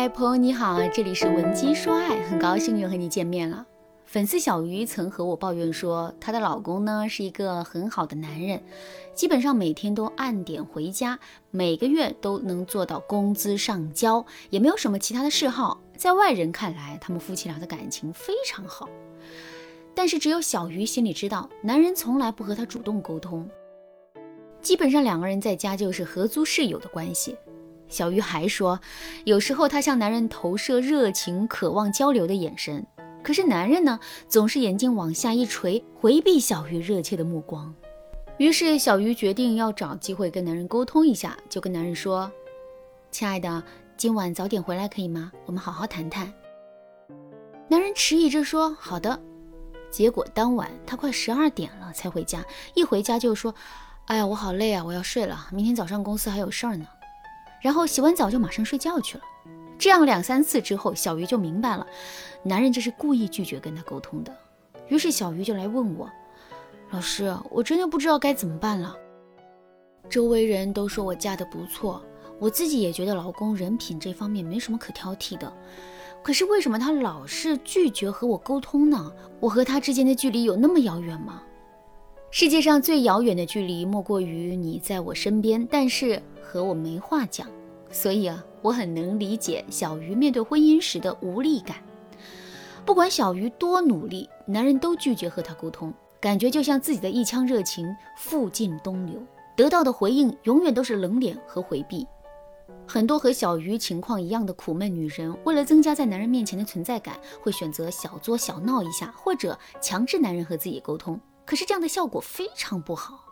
嗨，朋友你好，这里是文姬说爱，很高兴又和你见面了。粉丝小鱼曾和我抱怨说，她的老公呢是一个很好的男人，基本上每天都按点回家，每个月都能做到工资上交，也没有什么其他的嗜好。在外人看来，他们夫妻俩的感情非常好。但是只有小鱼心里知道，男人从来不和她主动沟通，基本上两个人在家就是合租室友的关系。小鱼还说，有时候她向男人投射热情、渴望交流的眼神。可是男人呢，总是眼睛往下一垂，回避小鱼热切的目光。于是小鱼决定要找机会跟男人沟通一下，就跟男人说：“亲爱的，今晚早点回来可以吗？我们好好谈谈。”男人迟疑着说：“好的。”结果当晚他快十二点了才回家，一回家就说：“哎呀，我好累啊，我要睡了，明天早上公司还有事儿呢。”然后洗完澡就马上睡觉去了。这样两三次之后，小鱼就明白了，男人这是故意拒绝跟他沟通的。于是小鱼就来问我：“老师，我真的不知道该怎么办了。周围人都说我嫁得不错，我自己也觉得老公人品这方面没什么可挑剔的。可是为什么他老是拒绝和我沟通呢？我和他之间的距离有那么遥远吗？世界上最遥远的距离莫过于你在我身边，但是和我没话讲。”所以啊，我很能理解小鱼面对婚姻时的无力感。不管小鱼多努力，男人都拒绝和她沟通，感觉就像自己的一腔热情付尽东流，得到的回应永远都是冷脸和回避。很多和小鱼情况一样的苦闷女人，为了增加在男人面前的存在感，会选择小作小闹一下，或者强制男人和自己沟通。可是这样的效果非常不好。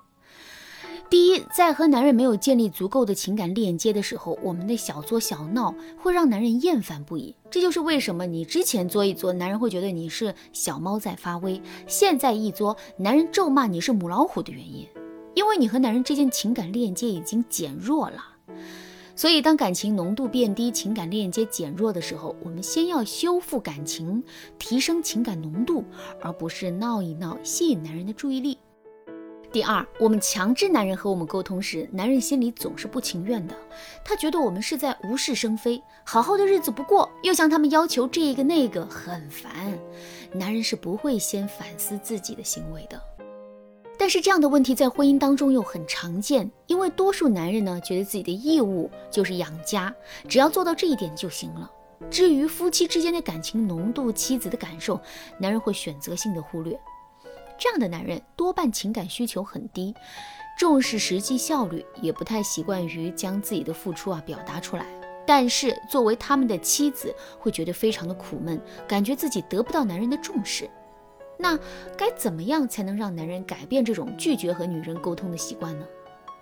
第一，在和男人没有建立足够的情感链接的时候，我们的小作小闹会让男人厌烦不已。这就是为什么你之前作一作，男人会觉得你是小猫在发威；现在一作，男人咒骂你是母老虎的原因。因为你和男人之间情感链接已经减弱了。所以，当感情浓度变低、情感链接减弱的时候，我们先要修复感情，提升情感浓度，而不是闹一闹，吸引男人的注意力。第二，我们强制男人和我们沟通时，男人心里总是不情愿的。他觉得我们是在无事生非，好好的日子不过，又向他们要求这个那个，很烦。男人是不会先反思自己的行为的。但是这样的问题在婚姻当中又很常见，因为多数男人呢，觉得自己的义务就是养家，只要做到这一点就行了。至于夫妻之间的感情浓度、妻子的感受，男人会选择性的忽略。这样的男人多半情感需求很低，重视实际效率，也不太习惯于将自己的付出啊表达出来。但是作为他们的妻子，会觉得非常的苦闷，感觉自己得不到男人的重视。那该怎么样才能让男人改变这种拒绝和女人沟通的习惯呢？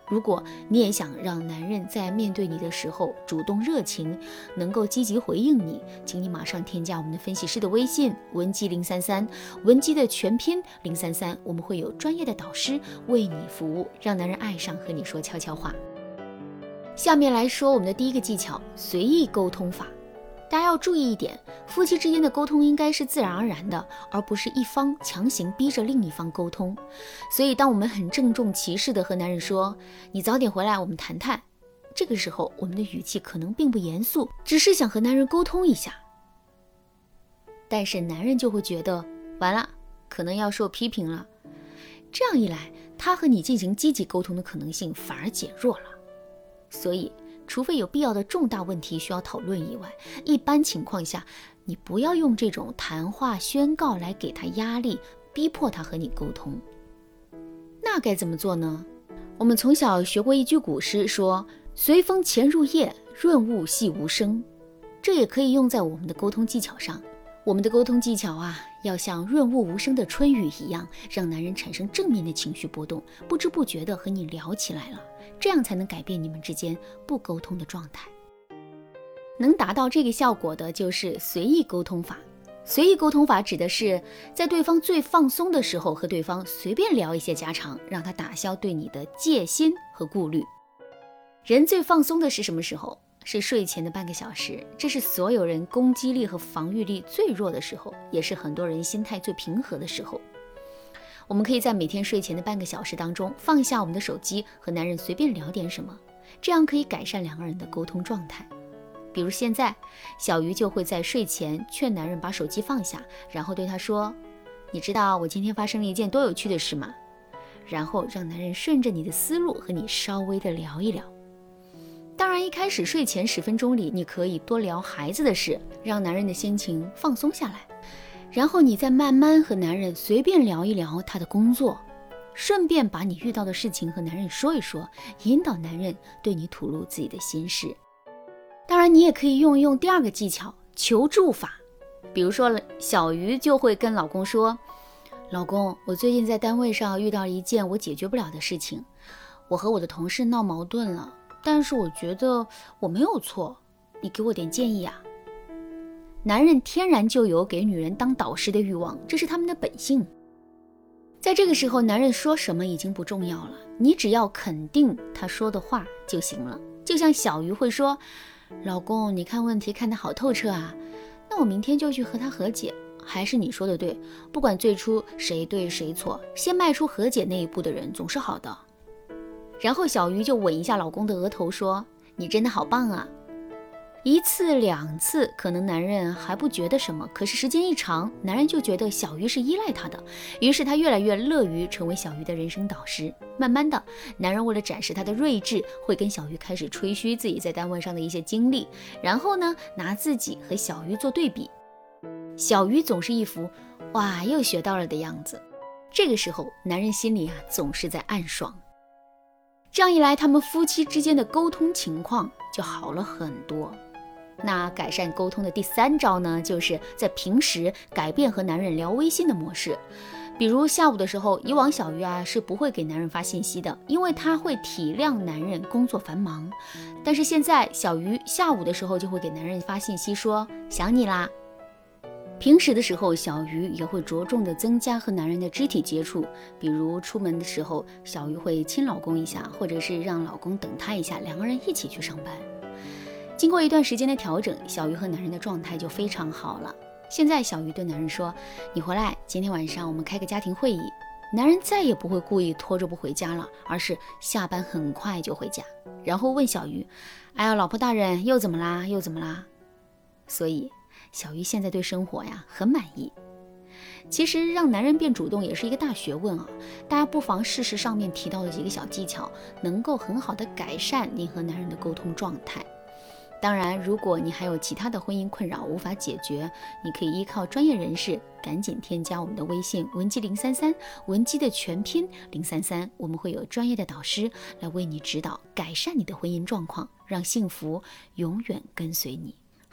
如果你也想让男人在面对你的时候主动热情，能够积极回应你，请你马上添加我们的分析师的微信文姬零三三，文姬的全拼零三三，我们会有专业的导师为你服务，让男人爱上和你说悄悄话。下面来说我们的第一个技巧：随意沟通法。大家要注意一点，夫妻之间的沟通应该是自然而然的，而不是一方强行逼着另一方沟通。所以，当我们很郑重其事地和男人说“你早点回来，我们谈谈”，这个时候我们的语气可能并不严肃，只是想和男人沟通一下。但是男人就会觉得完了，可能要受批评了。这样一来，他和你进行积极沟通的可能性反而减弱了。所以。除非有必要的重大问题需要讨论以外，一般情况下，你不要用这种谈话宣告来给他压力，逼迫他和你沟通。那该怎么做呢？我们从小学过一句古诗，说“随风潜入夜，润物细无声”，这也可以用在我们的沟通技巧上。我们的沟通技巧啊，要像润物无声的春雨一样，让男人产生正面的情绪波动，不知不觉的和你聊起来了。这样才能改变你们之间不沟通的状态。能达到这个效果的，就是随意沟通法。随意沟通法指的是在对方最放松的时候，和对方随便聊一些家常，让他打消对你的戒心和顾虑。人最放松的是什么时候？是睡前的半个小时，这是所有人攻击力和防御力最弱的时候，也是很多人心态最平和的时候。我们可以在每天睡前的半个小时当中放下我们的手机，和男人随便聊点什么，这样可以改善两个人的沟通状态。比如现在，小鱼就会在睡前劝男人把手机放下，然后对他说：“你知道我今天发生了一件多有趣的事吗？”然后让男人顺着你的思路和你稍微的聊一聊。当然，一开始睡前十分钟里，你可以多聊孩子的事，让男人的心情放松下来。然后你再慢慢和男人随便聊一聊他的工作，顺便把你遇到的事情和男人说一说，引导男人对你吐露自己的心事。当然，你也可以用一用第二个技巧——求助法。比如说，小鱼就会跟老公说：“老公，我最近在单位上遇到一件我解决不了的事情，我和我的同事闹矛盾了，但是我觉得我没有错，你给我点建议啊。”男人天然就有给女人当导师的欲望，这是他们的本性。在这个时候，男人说什么已经不重要了，你只要肯定他说的话就行了。就像小鱼会说：“老公，你看问题看得好透彻啊，那我明天就去和他和解。”还是你说的对，不管最初谁对谁错，先迈出和解那一步的人总是好的。然后小鱼就吻一下老公的额头，说：“你真的好棒啊。”一次两次，可能男人还不觉得什么，可是时间一长，男人就觉得小鱼是依赖他的，于是他越来越乐于成为小鱼的人生导师。慢慢的，男人为了展示他的睿智，会跟小鱼开始吹嘘自己在单位上的一些经历，然后呢，拿自己和小鱼做对比。小鱼总是一副哇又学到了的样子，这个时候，男人心里啊总是在暗爽。这样一来，他们夫妻之间的沟通情况就好了很多。那改善沟通的第三招呢，就是在平时改变和男人聊微信的模式。比如下午的时候，以往小鱼啊是不会给男人发信息的，因为他会体谅男人工作繁忙。但是现在小鱼下午的时候就会给男人发信息说想你啦。平时的时候，小鱼也会着重的增加和男人的肢体接触，比如出门的时候，小鱼会亲老公一下，或者是让老公等他一下，两个人一起去上班。经过一段时间的调整，小鱼和男人的状态就非常好了。现在，小鱼对男人说：“你回来，今天晚上我们开个家庭会议。”男人再也不会故意拖着不回家了，而是下班很快就回家，然后问小鱼：“哎呀，老婆大人，又怎么啦？又怎么啦？”所以，小鱼现在对生活呀很满意。其实，让男人变主动也是一个大学问啊！大家不妨试试上面提到的几个小技巧，能够很好的改善你和男人的沟通状态。当然，如果你还有其他的婚姻困扰无法解决，你可以依靠专业人士，赶紧添加我们的微信文姬零三三，文姬的全拼零三三，我们会有专业的导师来为你指导，改善你的婚姻状况，让幸福永远跟随你。